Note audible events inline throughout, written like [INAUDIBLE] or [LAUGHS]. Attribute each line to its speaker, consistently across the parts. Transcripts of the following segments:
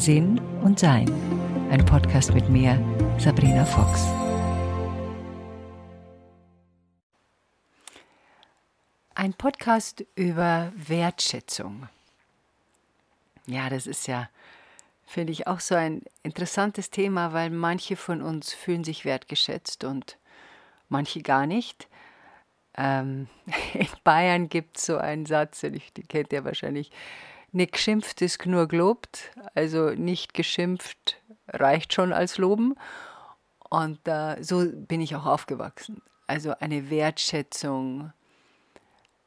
Speaker 1: Sinn und Sein. Ein Podcast mit mir, Sabrina Fox. Ein Podcast über Wertschätzung. Ja, das ist ja, finde ich, auch so ein interessantes Thema, weil manche von uns fühlen sich wertgeschätzt und manche gar nicht. Ähm, [LAUGHS] in Bayern gibt es so einen Satz, den, ich, den kennt ihr wahrscheinlich, nicht geschimpft ist nur gelobt, also nicht geschimpft reicht schon als Loben. Und äh, so bin ich auch aufgewachsen. Also eine Wertschätzung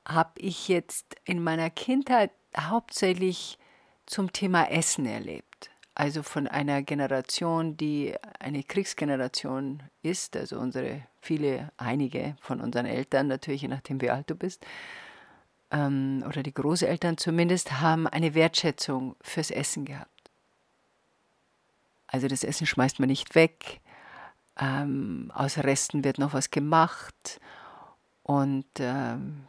Speaker 1: habe ich jetzt in meiner Kindheit hauptsächlich zum Thema Essen erlebt. Also von einer Generation, die eine Kriegsgeneration ist, also unsere viele, einige von unseren Eltern, natürlich je nachdem wie alt du bist, ähm, oder die Großeltern zumindest, haben eine Wertschätzung fürs Essen gehabt. Also das Essen schmeißt man nicht weg, ähm, aus Resten wird noch was gemacht und ähm,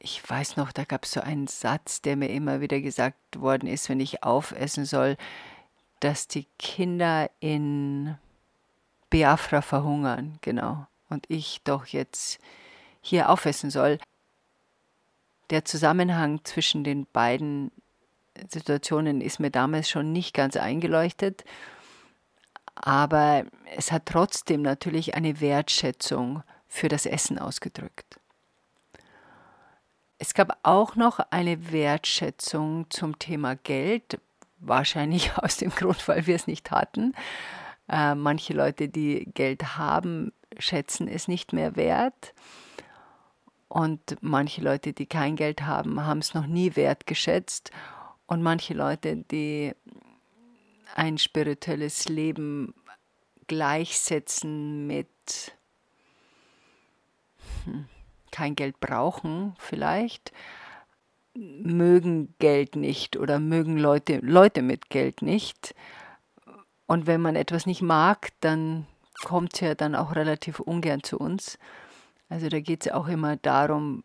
Speaker 1: ich weiß noch, da gab es so einen Satz, der mir immer wieder gesagt worden ist, wenn ich aufessen soll, dass die Kinder in Biafra verhungern, genau, und ich doch jetzt hier aufessen soll. Der Zusammenhang zwischen den beiden Situationen ist mir damals schon nicht ganz eingeleuchtet, aber es hat trotzdem natürlich eine Wertschätzung für das Essen ausgedrückt. Es gab auch noch eine Wertschätzung zum Thema Geld, wahrscheinlich [LAUGHS] aus dem Grund, weil wir es nicht hatten. Äh, manche Leute, die Geld haben, schätzen es nicht mehr wert. Und manche Leute, die kein Geld haben, haben es noch nie wertgeschätzt. Und manche Leute, die ein spirituelles Leben gleichsetzen mit hm, kein Geld brauchen vielleicht, mögen Geld nicht oder mögen Leute, Leute mit Geld nicht. Und wenn man etwas nicht mag, dann kommt es ja dann auch relativ ungern zu uns. Also da geht es auch immer darum,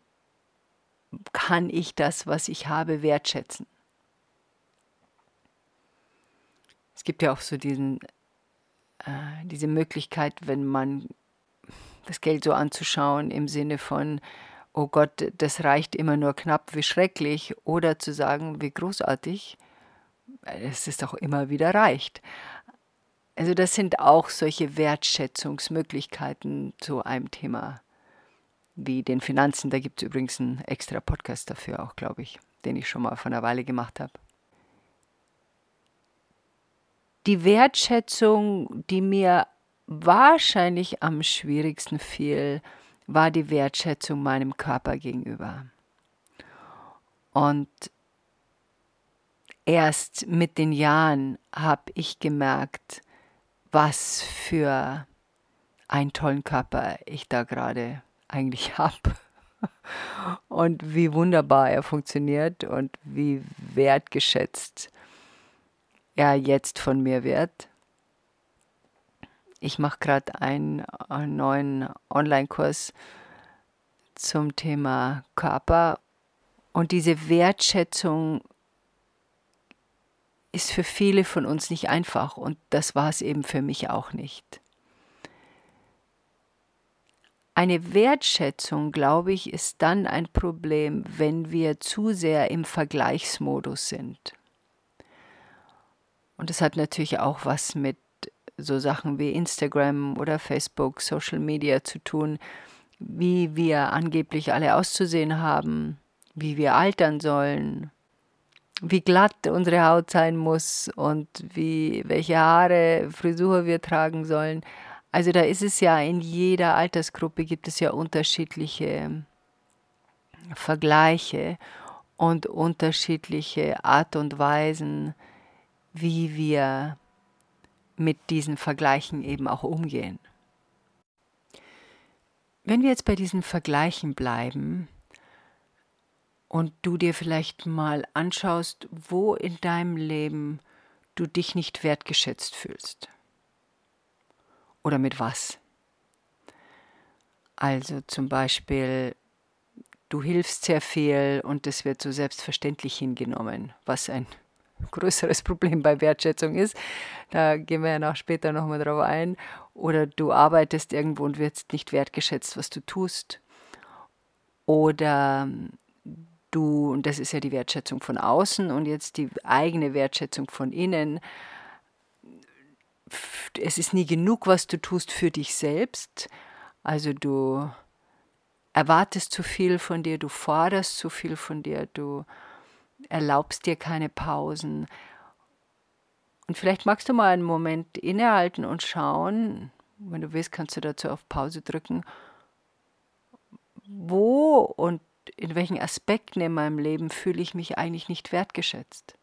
Speaker 1: kann ich das, was ich habe, wertschätzen. Es gibt ja auch so diesen, äh, diese Möglichkeit, wenn man das Geld so anzuschauen im Sinne von, oh Gott, das reicht immer nur knapp, wie schrecklich, oder zu sagen, wie großartig, es ist auch immer wieder reicht. Also das sind auch solche Wertschätzungsmöglichkeiten zu einem Thema wie den Finanzen. Da gibt es übrigens einen extra Podcast dafür auch, glaube ich, den ich schon mal vor einer Weile gemacht habe. Die Wertschätzung, die mir wahrscheinlich am schwierigsten fiel, war die Wertschätzung meinem Körper gegenüber. Und erst mit den Jahren habe ich gemerkt, was für einen tollen Körper ich da gerade eigentlich [LAUGHS] habe. Und wie wunderbar er funktioniert und wie wertgeschätzt er jetzt von mir wird. Ich mache gerade einen, einen neuen Online-Kurs zum Thema Körper und diese Wertschätzung ist für viele von uns nicht einfach und das war es eben für mich auch nicht. Eine Wertschätzung, glaube ich, ist dann ein Problem, wenn wir zu sehr im Vergleichsmodus sind. Und das hat natürlich auch was mit so Sachen wie Instagram oder Facebook, Social Media zu tun, wie wir angeblich alle auszusehen haben, wie wir altern sollen, wie glatt unsere Haut sein muss und wie welche Haare, Frisur wir tragen sollen. Also da ist es ja in jeder Altersgruppe gibt es ja unterschiedliche Vergleiche und unterschiedliche Art und Weisen, wie wir mit diesen Vergleichen eben auch umgehen. Wenn wir jetzt bei diesen Vergleichen bleiben und du dir vielleicht mal anschaust, wo in deinem Leben du dich nicht wertgeschätzt fühlst. Oder mit was? Also zum Beispiel, du hilfst sehr viel und das wird so selbstverständlich hingenommen, was ein [LAUGHS] größeres Problem bei Wertschätzung ist. Da gehen wir ja noch später nochmal drauf ein. Oder du arbeitest irgendwo und wirst nicht wertgeschätzt, was du tust. Oder du, und das ist ja die Wertschätzung von außen und jetzt die eigene Wertschätzung von innen. Es ist nie genug, was du tust für dich selbst. Also du erwartest zu viel von dir, du forderst zu viel von dir, du erlaubst dir keine Pausen. Und vielleicht magst du mal einen Moment innehalten und schauen, wenn du willst, kannst du dazu auf Pause drücken, wo und in welchen Aspekten in meinem Leben fühle ich mich eigentlich nicht wertgeschätzt.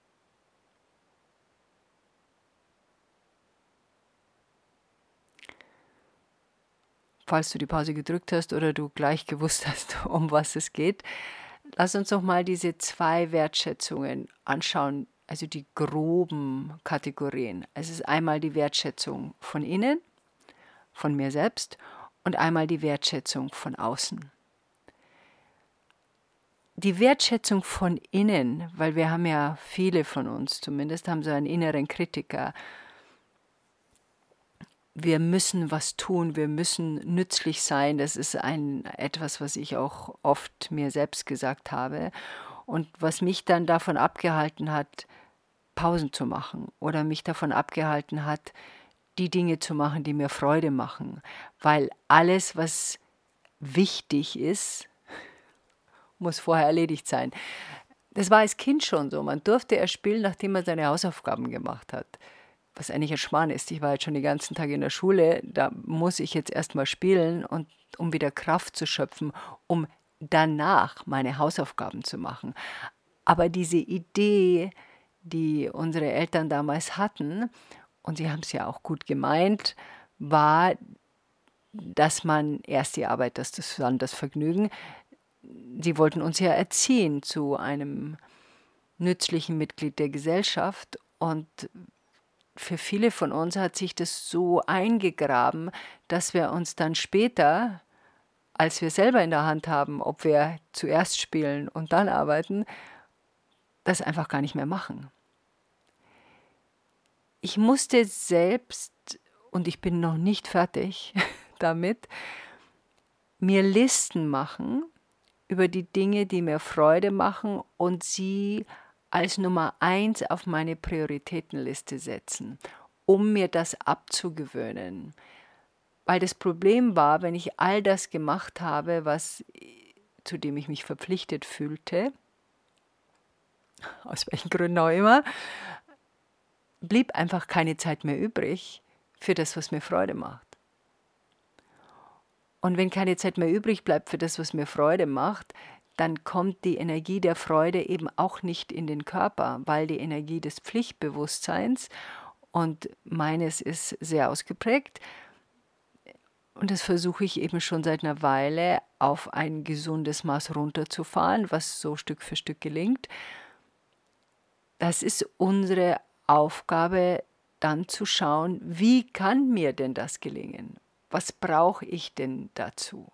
Speaker 1: Falls du die Pause gedrückt hast oder du gleich [LAUGHS] gewusst hast, um was es geht, lass uns noch mal diese zwei Wertschätzungen anschauen, also die groben Kategorien. Es ist einmal die Wertschätzung von innen, von mir selbst und einmal die Wertschätzung von außen. Die Wertschätzung von innen, weil wir haben ja viele von uns zumindest haben so einen inneren Kritiker, wir müssen was tun, wir müssen nützlich sein. Das ist ein etwas, was ich auch oft mir selbst gesagt habe und was mich dann davon abgehalten hat, Pausen zu machen oder mich davon abgehalten hat, die Dinge zu machen, die mir Freude machen, weil alles, was wichtig ist, [LAUGHS] muss vorher erledigt sein. Das war als Kind schon so. Man durfte erst spielen, nachdem man seine Hausaufgaben gemacht hat was eigentlich ein Schmarrn ist. Ich war jetzt schon den ganzen Tag in der Schule, da muss ich jetzt erstmal spielen und um wieder Kraft zu schöpfen, um danach meine Hausaufgaben zu machen. Aber diese Idee, die unsere Eltern damals hatten, und sie haben es ja auch gut gemeint, war, dass man erst die Arbeit, das, das dann das Vergnügen. Sie wollten uns ja erziehen zu einem nützlichen Mitglied der Gesellschaft. Und für viele von uns hat sich das so eingegraben, dass wir uns dann später, als wir selber in der Hand haben, ob wir zuerst spielen und dann arbeiten, das einfach gar nicht mehr machen. Ich musste selbst, und ich bin noch nicht fertig [LAUGHS] damit, mir Listen machen über die Dinge, die mir Freude machen und sie als Nummer eins auf meine Prioritätenliste setzen, um mir das abzugewöhnen. Weil das Problem war, wenn ich all das gemacht habe, was, zu dem ich mich verpflichtet fühlte, aus welchen Gründen auch immer, blieb einfach keine Zeit mehr übrig für das, was mir Freude macht. Und wenn keine Zeit mehr übrig bleibt für das, was mir Freude macht, dann kommt die Energie der Freude eben auch nicht in den Körper, weil die Energie des Pflichtbewusstseins und meines ist sehr ausgeprägt. Und das versuche ich eben schon seit einer Weile auf ein gesundes Maß runterzufahren, was so Stück für Stück gelingt. Das ist unsere Aufgabe, dann zu schauen, wie kann mir denn das gelingen? Was brauche ich denn dazu?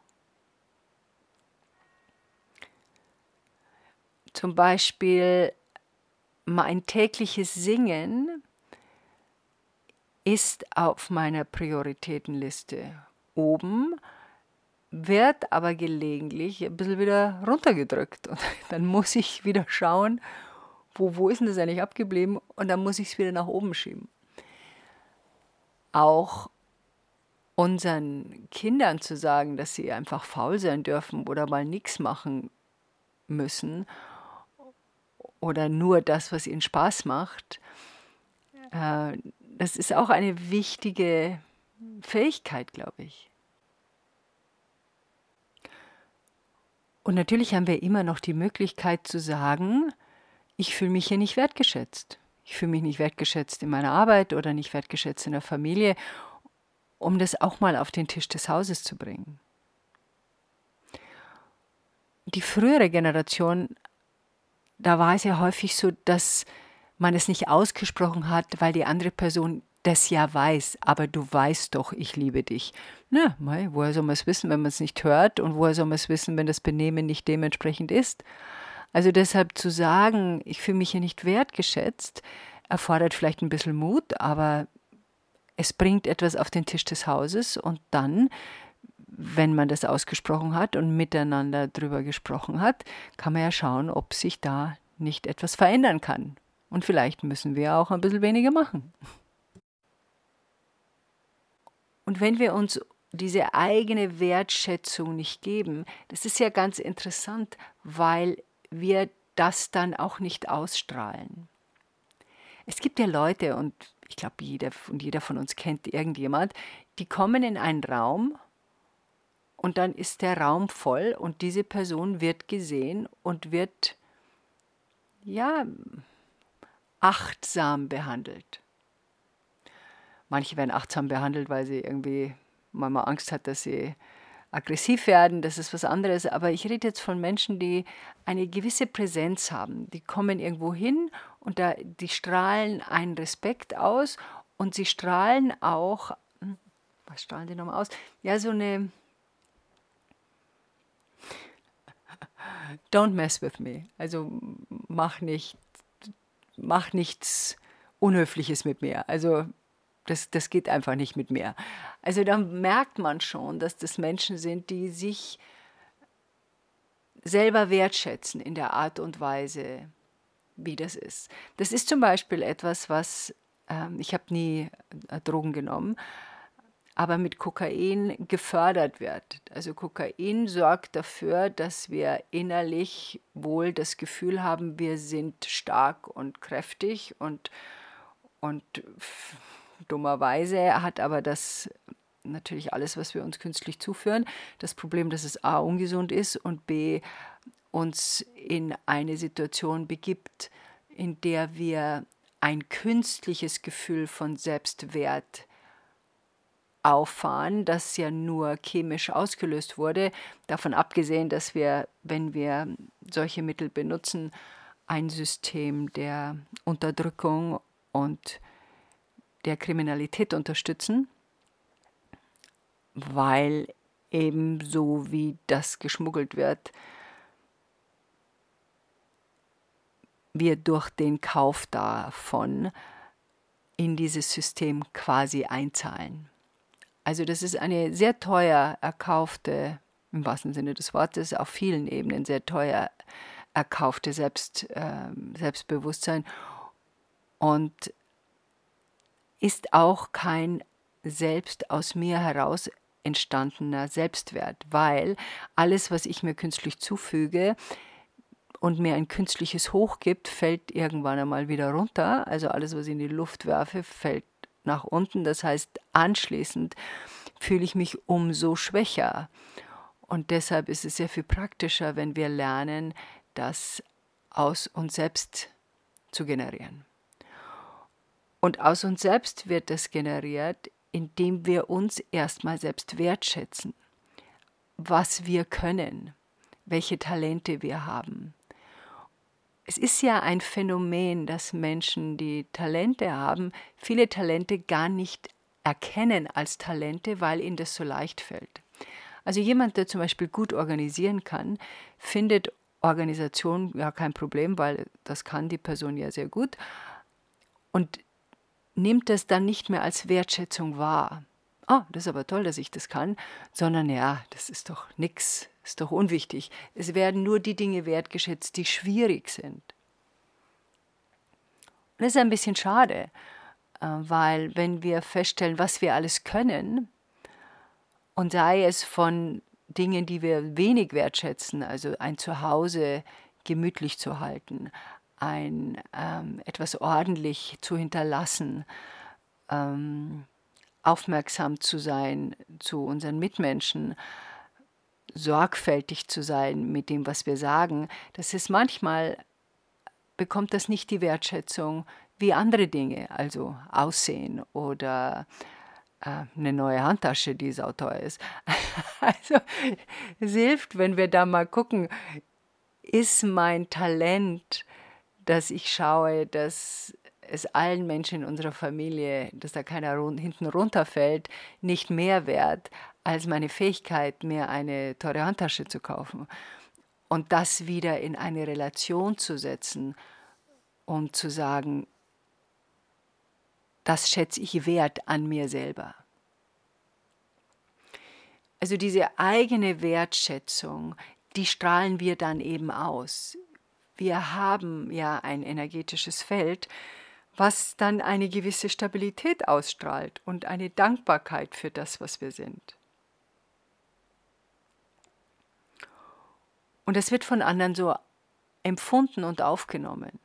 Speaker 1: Zum Beispiel mein tägliches Singen ist auf meiner Prioritätenliste oben, wird aber gelegentlich ein bisschen wieder runtergedrückt. Und [LAUGHS] dann muss ich wieder schauen, wo, wo ist denn das eigentlich abgeblieben? Und dann muss ich es wieder nach oben schieben. Auch unseren Kindern zu sagen, dass sie einfach faul sein dürfen oder mal nichts machen müssen oder nur das, was ihnen Spaß macht. Äh, das ist auch eine wichtige Fähigkeit, glaube ich. Und natürlich haben wir immer noch die Möglichkeit zu sagen, ich fühle mich hier nicht wertgeschätzt. Ich fühle mich nicht wertgeschätzt in meiner Arbeit oder nicht wertgeschätzt in der Familie, um das auch mal auf den Tisch des Hauses zu bringen. Die frühere Generation da war es ja häufig so, dass man es nicht ausgesprochen hat, weil die andere Person das ja weiß, aber du weißt doch, ich liebe dich. Na, mei, woher soll man es wissen, wenn man es nicht hört und woher soll man es wissen, wenn das Benehmen nicht dementsprechend ist? Also deshalb zu sagen, ich fühle mich hier nicht wertgeschätzt, erfordert vielleicht ein bisschen Mut, aber es bringt etwas auf den Tisch des Hauses und dann, wenn man das ausgesprochen hat und miteinander drüber gesprochen hat, kann man ja schauen, ob sich da nicht etwas verändern kann. Und vielleicht müssen wir auch ein bisschen weniger machen. Und wenn wir uns diese eigene Wertschätzung nicht geben, das ist ja ganz interessant, weil wir das dann auch nicht ausstrahlen. Es gibt ja Leute, und ich glaube, jeder, und jeder von uns kennt irgendjemand, die kommen in einen Raum und dann ist der Raum voll und diese Person wird gesehen und wird, ja, achtsam behandelt. Manche werden achtsam behandelt, weil sie irgendwie manchmal Angst hat, dass sie aggressiv werden, das ist was anderes. Aber ich rede jetzt von Menschen, die eine gewisse Präsenz haben. Die kommen irgendwo hin und da, die strahlen einen Respekt aus und sie strahlen auch, hm, was strahlen die nochmal aus? Ja, so eine Don't mess with me. Also mach nicht, mach nichts Unhöfliches mit mir. Also das, das geht einfach nicht mit mir. Also da merkt man schon, dass das Menschen sind, die sich selber wertschätzen in der Art und Weise, wie das ist. Das ist zum Beispiel etwas, was, äh, ich habe nie äh, Drogen genommen, aber mit Kokain gefördert wird. Also Kokain sorgt dafür, dass wir innerlich wohl das Gefühl haben, wir sind stark und kräftig und, und dummerweise hat aber das natürlich alles, was wir uns künstlich zuführen, das Problem, dass es a ungesund ist und b uns in eine Situation begibt, in der wir ein künstliches Gefühl von Selbstwert auffahren, das ja nur chemisch ausgelöst wurde, davon abgesehen, dass wir, wenn wir solche Mittel benutzen, ein System der Unterdrückung und der Kriminalität unterstützen, weil ebenso wie das geschmuggelt wird, wir durch den Kauf davon in dieses System quasi einzahlen. Also das ist eine sehr teuer erkaufte, im wahrsten Sinne des Wortes, auf vielen Ebenen sehr teuer erkaufte Selbst, äh, Selbstbewusstsein. Und ist auch kein selbst aus mir heraus entstandener Selbstwert, weil alles, was ich mir künstlich zufüge und mir ein künstliches Hoch gibt, fällt irgendwann einmal wieder runter. Also alles, was ich in die Luft werfe, fällt nach unten. Das heißt, anschließend fühle ich mich umso schwächer. Und deshalb ist es sehr viel praktischer, wenn wir lernen, das aus uns selbst zu generieren. Und aus uns selbst wird das generiert, indem wir uns erstmal selbst wertschätzen, was wir können, welche Talente wir haben. Es ist ja ein Phänomen, dass Menschen, die Talente haben, viele Talente gar nicht erkennen als Talente, weil ihnen das so leicht fällt. Also jemand, der zum Beispiel gut organisieren kann, findet Organisation ja kein Problem, weil das kann die Person ja sehr gut. Und nimmt das dann nicht mehr als Wertschätzung wahr. Ah, das ist aber toll, dass ich das kann, sondern ja, das ist doch nix, ist doch unwichtig. Es werden nur die Dinge wertgeschätzt, die schwierig sind. Und das ist ein bisschen schade, äh, weil wenn wir feststellen, was wir alles können, und sei es von Dingen, die wir wenig wertschätzen, also ein Zuhause gemütlich zu halten, ein ähm, etwas ordentlich zu hinterlassen, ähm, aufmerksam zu sein zu unseren Mitmenschen, sorgfältig zu sein mit dem, was wir sagen, das ist manchmal bekommt das nicht die Wertschätzung wie andere Dinge, also Aussehen oder äh, eine neue Handtasche, die sauteuer ist. [LAUGHS] Also es hilft, wenn wir da mal gucken, ist mein Talent dass ich schaue, dass es allen Menschen in unserer Familie, dass da keiner hinten runterfällt, nicht mehr wert als meine Fähigkeit, mir eine teure Handtasche zu kaufen. und das wieder in eine Relation zu setzen und zu sagen, das schätze ich wert an mir selber. Also diese eigene Wertschätzung, die strahlen wir dann eben aus. Wir haben ja ein energetisches Feld, was dann eine gewisse Stabilität ausstrahlt und eine Dankbarkeit für das, was wir sind. Und es wird von anderen so empfunden und aufgenommen.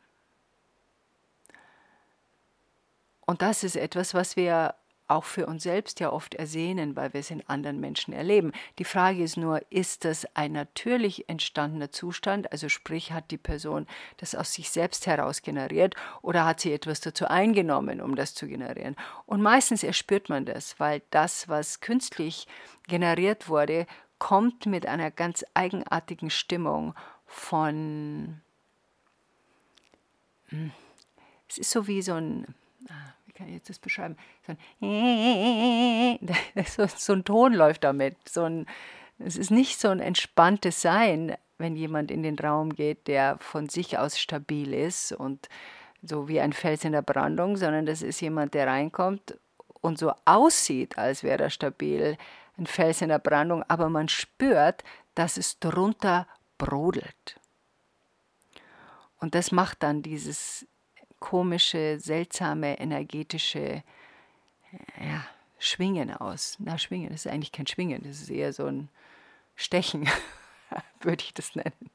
Speaker 1: Und das ist etwas, was wir auch für uns selbst ja oft ersehnen, weil wir es in anderen Menschen erleben. Die Frage ist nur, ist das ein natürlich entstandener Zustand, also sprich hat die Person das aus sich selbst heraus generiert oder hat sie etwas dazu eingenommen, um das zu generieren? Und meistens erspürt man das, weil das, was künstlich generiert wurde, kommt mit einer ganz eigenartigen Stimmung von... Hm, es ist so wie so ein ah, kann ich jetzt das beschreiben? So ein, [LAUGHS] so ein Ton läuft damit. So ein, es ist nicht so ein entspanntes Sein, wenn jemand in den Raum geht, der von sich aus stabil ist und so wie ein Fels in der Brandung, sondern das ist jemand, der reinkommt und so aussieht, als wäre er stabil, ein Fels in der Brandung, aber man spürt, dass es drunter brodelt. Und das macht dann dieses komische, seltsame, energetische ja, Schwingen aus. Na, Schwingen das ist eigentlich kein Schwingen, das ist eher so ein Stechen, [LAUGHS] würde ich das nennen.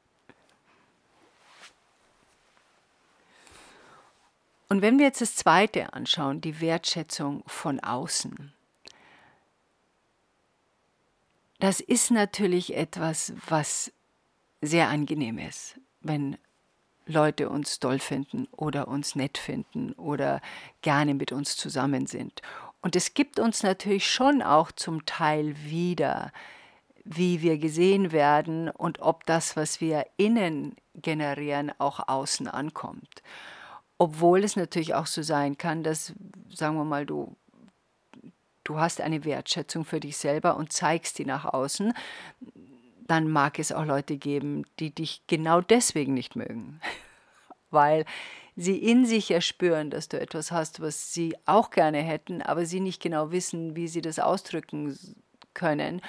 Speaker 1: Und wenn wir jetzt das zweite anschauen, die Wertschätzung von außen, das ist natürlich etwas, was sehr angenehm ist, wenn Leute uns toll finden oder uns nett finden oder gerne mit uns zusammen sind. Und es gibt uns natürlich schon auch zum Teil wieder, wie wir gesehen werden und ob das, was wir innen generieren, auch außen ankommt. Obwohl es natürlich auch so sein kann, dass, sagen wir mal, du, du hast eine Wertschätzung für dich selber und zeigst die nach außen dann mag es auch Leute geben, die dich genau deswegen nicht mögen, [LAUGHS] weil sie in sich erspüren, dass du etwas hast, was sie auch gerne hätten, aber sie nicht genau wissen, wie sie das ausdrücken können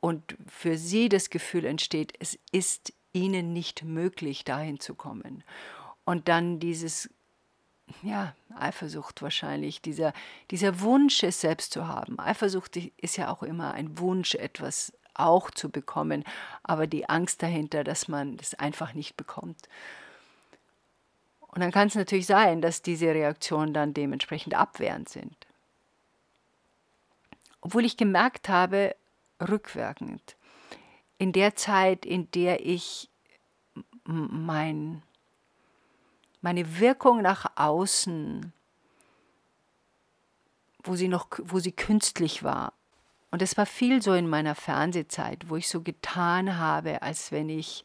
Speaker 1: und für sie das Gefühl entsteht, es ist ihnen nicht möglich, dahin zu kommen. Und dann dieses, ja, Eifersucht wahrscheinlich, dieser, dieser Wunsch, es selbst zu haben. Eifersucht ist ja auch immer ein Wunsch, etwas auch zu bekommen, aber die Angst dahinter, dass man das einfach nicht bekommt. Und dann kann es natürlich sein, dass diese Reaktionen dann dementsprechend abwehrend sind. Obwohl ich gemerkt habe, rückwirkend, in der Zeit, in der ich mein, meine Wirkung nach außen, wo sie noch, wo sie künstlich war, und es war viel so in meiner Fernsehzeit, wo ich so getan habe, als wenn ich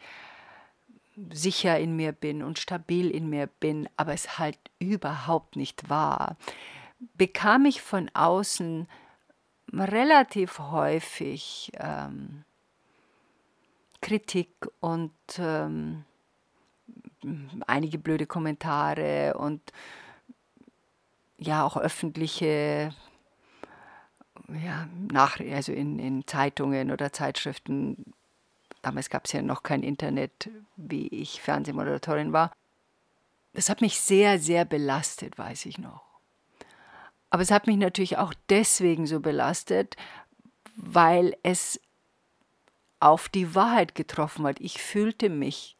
Speaker 1: sicher in mir bin und stabil in mir bin, aber es halt überhaupt nicht war, bekam ich von außen relativ häufig ähm, Kritik und ähm, einige blöde Kommentare und ja auch öffentliche ja, nach, also in, in Zeitungen oder Zeitschriften, damals gab es ja noch kein Internet, wie ich Fernsehmoderatorin war. Das hat mich sehr, sehr belastet, weiß ich noch. Aber es hat mich natürlich auch deswegen so belastet, weil es auf die Wahrheit getroffen hat. Ich fühlte mich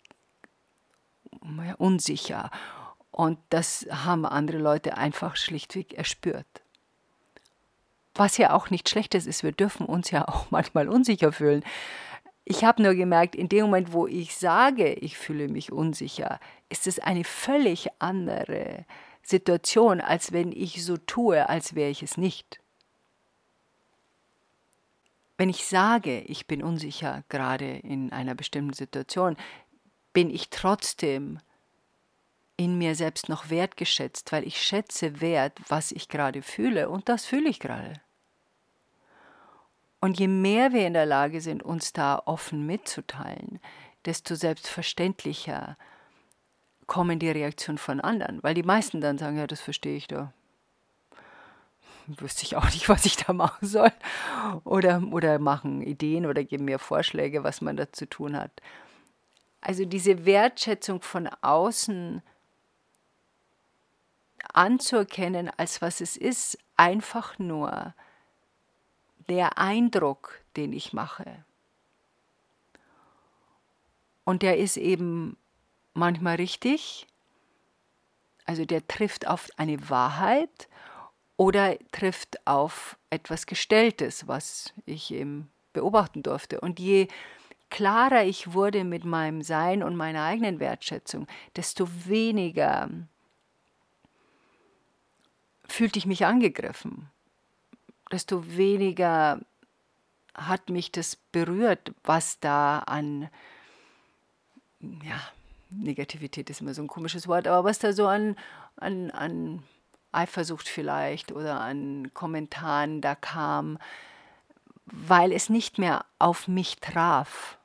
Speaker 1: unsicher und das haben andere Leute einfach schlichtweg erspürt was ja auch nicht schlechtes ist. Wir dürfen uns ja [LAUGHS] auch manchmal unsicher fühlen. Ich habe nur gemerkt, in dem Moment, wo ich sage, ich fühle mich unsicher, ist es eine völlig andere Situation, als wenn ich so tue, als wäre ich es nicht. Wenn ich sage, ich bin unsicher, gerade in einer bestimmten Situation, bin ich trotzdem in mir selbst noch wertgeschätzt, weil ich schätze wert, was ich gerade fühle und das fühle ich gerade. Und je mehr wir in der Lage sind, uns da offen mitzuteilen, desto selbstverständlicher kommen die Reaktionen von anderen, weil die meisten dann sagen, ja, das verstehe ich doch. Wüsste ich auch nicht, [LAUGHS] was ich da machen soll. Oder, oder machen Ideen oder geben mir Vorschläge, was man da zu tun hat. Also diese Wertschätzung von außen anzuerkennen, als was es ist, einfach nur der Eindruck, den ich mache. Und der ist eben manchmal richtig, also der trifft auf eine Wahrheit oder trifft auf etwas Gestelltes, was ich eben beobachten durfte. Und je klarer ich wurde mit meinem Sein und meiner eigenen Wertschätzung, desto weniger fühlte ich mich angegriffen, desto weniger hat mich das berührt, was da an, ja, Negativität ist immer so ein komisches Wort, aber was da so an, an, an Eifersucht vielleicht oder an Kommentaren da kam, weil es nicht mehr auf mich traf.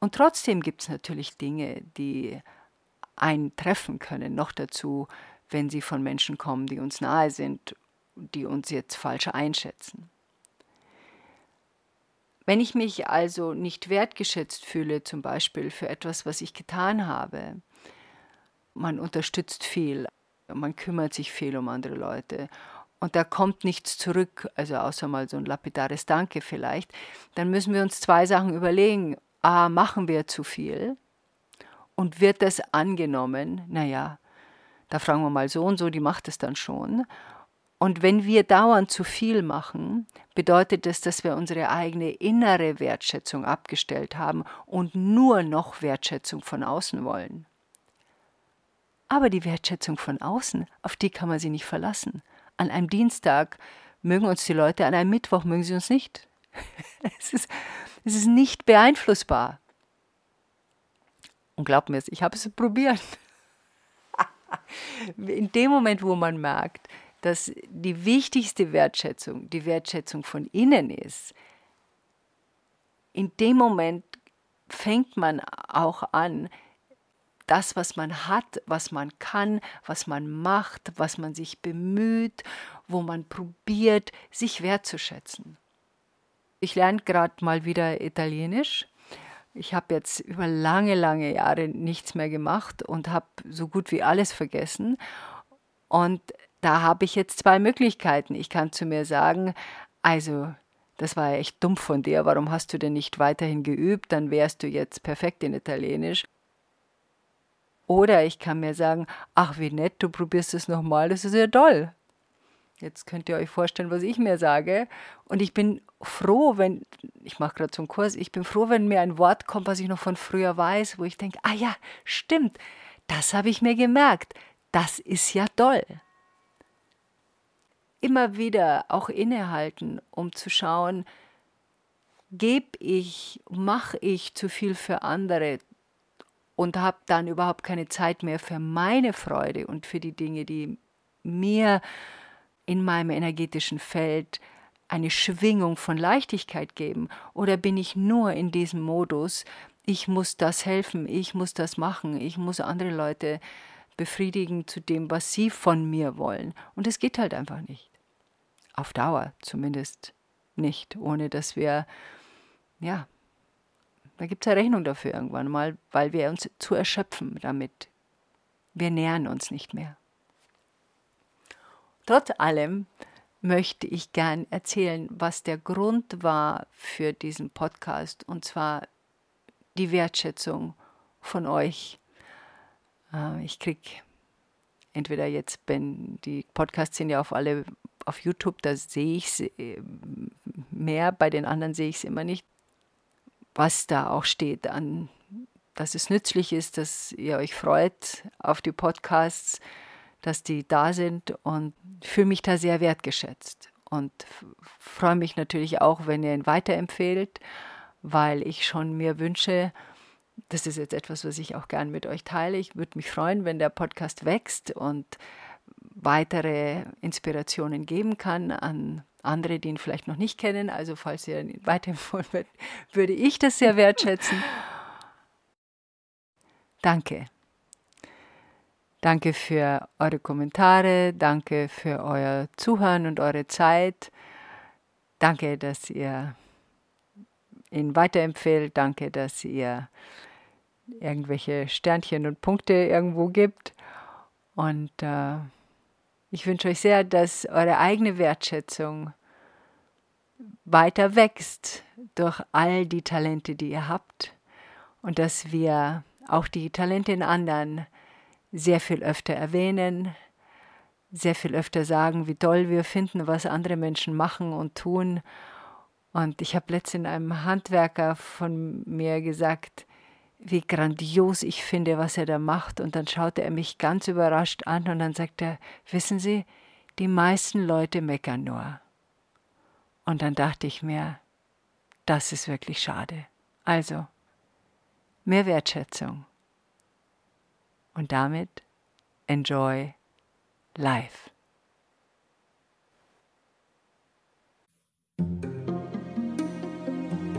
Speaker 1: Und trotzdem gibt es natürlich Dinge, die einen treffen können, noch dazu, wenn sie von Menschen kommen, die uns nahe sind, die uns jetzt falsch einschätzen. Wenn ich mich also nicht wertgeschätzt fühle, zum Beispiel für etwas, was ich getan habe, man unterstützt viel, man kümmert sich viel um andere Leute und da kommt nichts zurück, also außer mal so ein lapidares Danke vielleicht, dann müssen wir uns zwei Sachen überlegen. A, machen wir zu viel? Und wird das angenommen? Naja, da fragen wir mal so und so, die macht es dann schon. Und wenn wir dauernd zu viel machen, bedeutet das, dass wir unsere eigene innere Wertschätzung abgestellt haben und nur noch Wertschätzung von außen wollen. Aber die Wertschätzung von außen, auf die kann man sich nicht verlassen. An einem Dienstag mögen uns die Leute, an einem Mittwoch mögen sie uns nicht. [LAUGHS] es, ist, es ist nicht beeinflussbar. Und glaubt mir ich habe es [LAUGHS] probiert. In dem Moment, wo man merkt, dass die wichtigste Wertschätzung die Wertschätzung von innen ist, in dem Moment fängt man auch an, das, was man hat, was man kann, was man macht, was man sich bemüht, wo man probiert, sich wertzuschätzen. Ich lerne gerade mal wieder Italienisch. Ich habe jetzt über lange, lange Jahre nichts mehr gemacht und habe so gut wie alles vergessen. Und da habe ich jetzt zwei Möglichkeiten. Ich kann zu mir sagen, also das war ja echt dumm von dir, warum hast du denn nicht weiterhin geübt, dann wärst du jetzt perfekt in Italienisch. Oder ich kann mir sagen, ach wie nett, du probierst es nochmal, das ist ja toll. Jetzt könnt ihr euch vorstellen, was ich mir sage. Und ich bin froh, wenn, ich mache gerade so einen Kurs, ich bin froh, wenn mir ein Wort kommt, was ich noch von früher weiß, wo ich denke, ah ja, stimmt, das habe ich mir gemerkt. Das ist ja toll immer wieder auch innehalten, um zu schauen, gebe ich, mache ich zu viel für andere und habe dann überhaupt keine Zeit mehr für meine Freude und für die Dinge, die mir in meinem energetischen Feld eine Schwingung von Leichtigkeit geben? Oder bin ich nur in diesem Modus, ich muss das helfen, ich muss das machen, ich muss andere Leute befriedigen zu dem, was sie von mir wollen? Und es geht halt einfach nicht auf Dauer zumindest nicht, ohne dass wir, ja, da gibt es eine Rechnung dafür irgendwann mal, weil wir uns zu erschöpfen damit. Wir nähern uns nicht mehr. Trotz allem möchte ich gern erzählen, was der Grund war für diesen Podcast, und zwar die Wertschätzung von euch. Äh, ich kriege entweder jetzt, wenn die Podcasts sind ja auf alle auf YouTube, da sehe ich es äh, mehr, bei den anderen sehe ich es immer nicht, was da auch steht an, dass es nützlich ist, dass ihr euch freut auf die Podcasts, dass die da sind und fühle mich da sehr wertgeschätzt und freue mich natürlich auch, wenn ihr ihn weiterempfehlt, weil ich schon mir wünsche, das ist jetzt etwas, was ich auch gern mit euch teile. Ich würde mich freuen, wenn der Podcast wächst und weitere Inspirationen geben kann an andere, die ihn vielleicht noch nicht kennen. Also falls ihr ihn weiterempfohlen wird, würde ich das sehr wertschätzen. Danke. Danke für eure Kommentare, danke für euer Zuhören und eure Zeit. Danke, dass ihr ihn weiterempfehlt. Danke, dass ihr irgendwelche Sternchen und Punkte irgendwo gibt. Und äh, ich wünsche euch sehr, dass eure eigene Wertschätzung weiter wächst durch all die Talente, die ihr habt. Und dass wir auch die Talente in anderen sehr viel öfter erwähnen, sehr viel öfter sagen, wie toll wir finden, was andere Menschen machen und tun. Und ich habe letztens einem Handwerker von mir gesagt, wie grandios ich finde, was er da macht. Und dann schaute er mich ganz überrascht an und dann sagte er, wissen Sie, die meisten Leute meckern nur. Und dann dachte ich mir, das ist wirklich schade. Also, mehr Wertschätzung und damit enjoy life.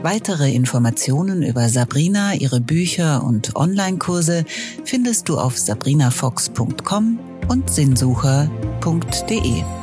Speaker 2: Weitere Informationen über Sabrina, ihre Bücher und Online-Kurse findest du auf sabrinafox.com und sinnsucher.de.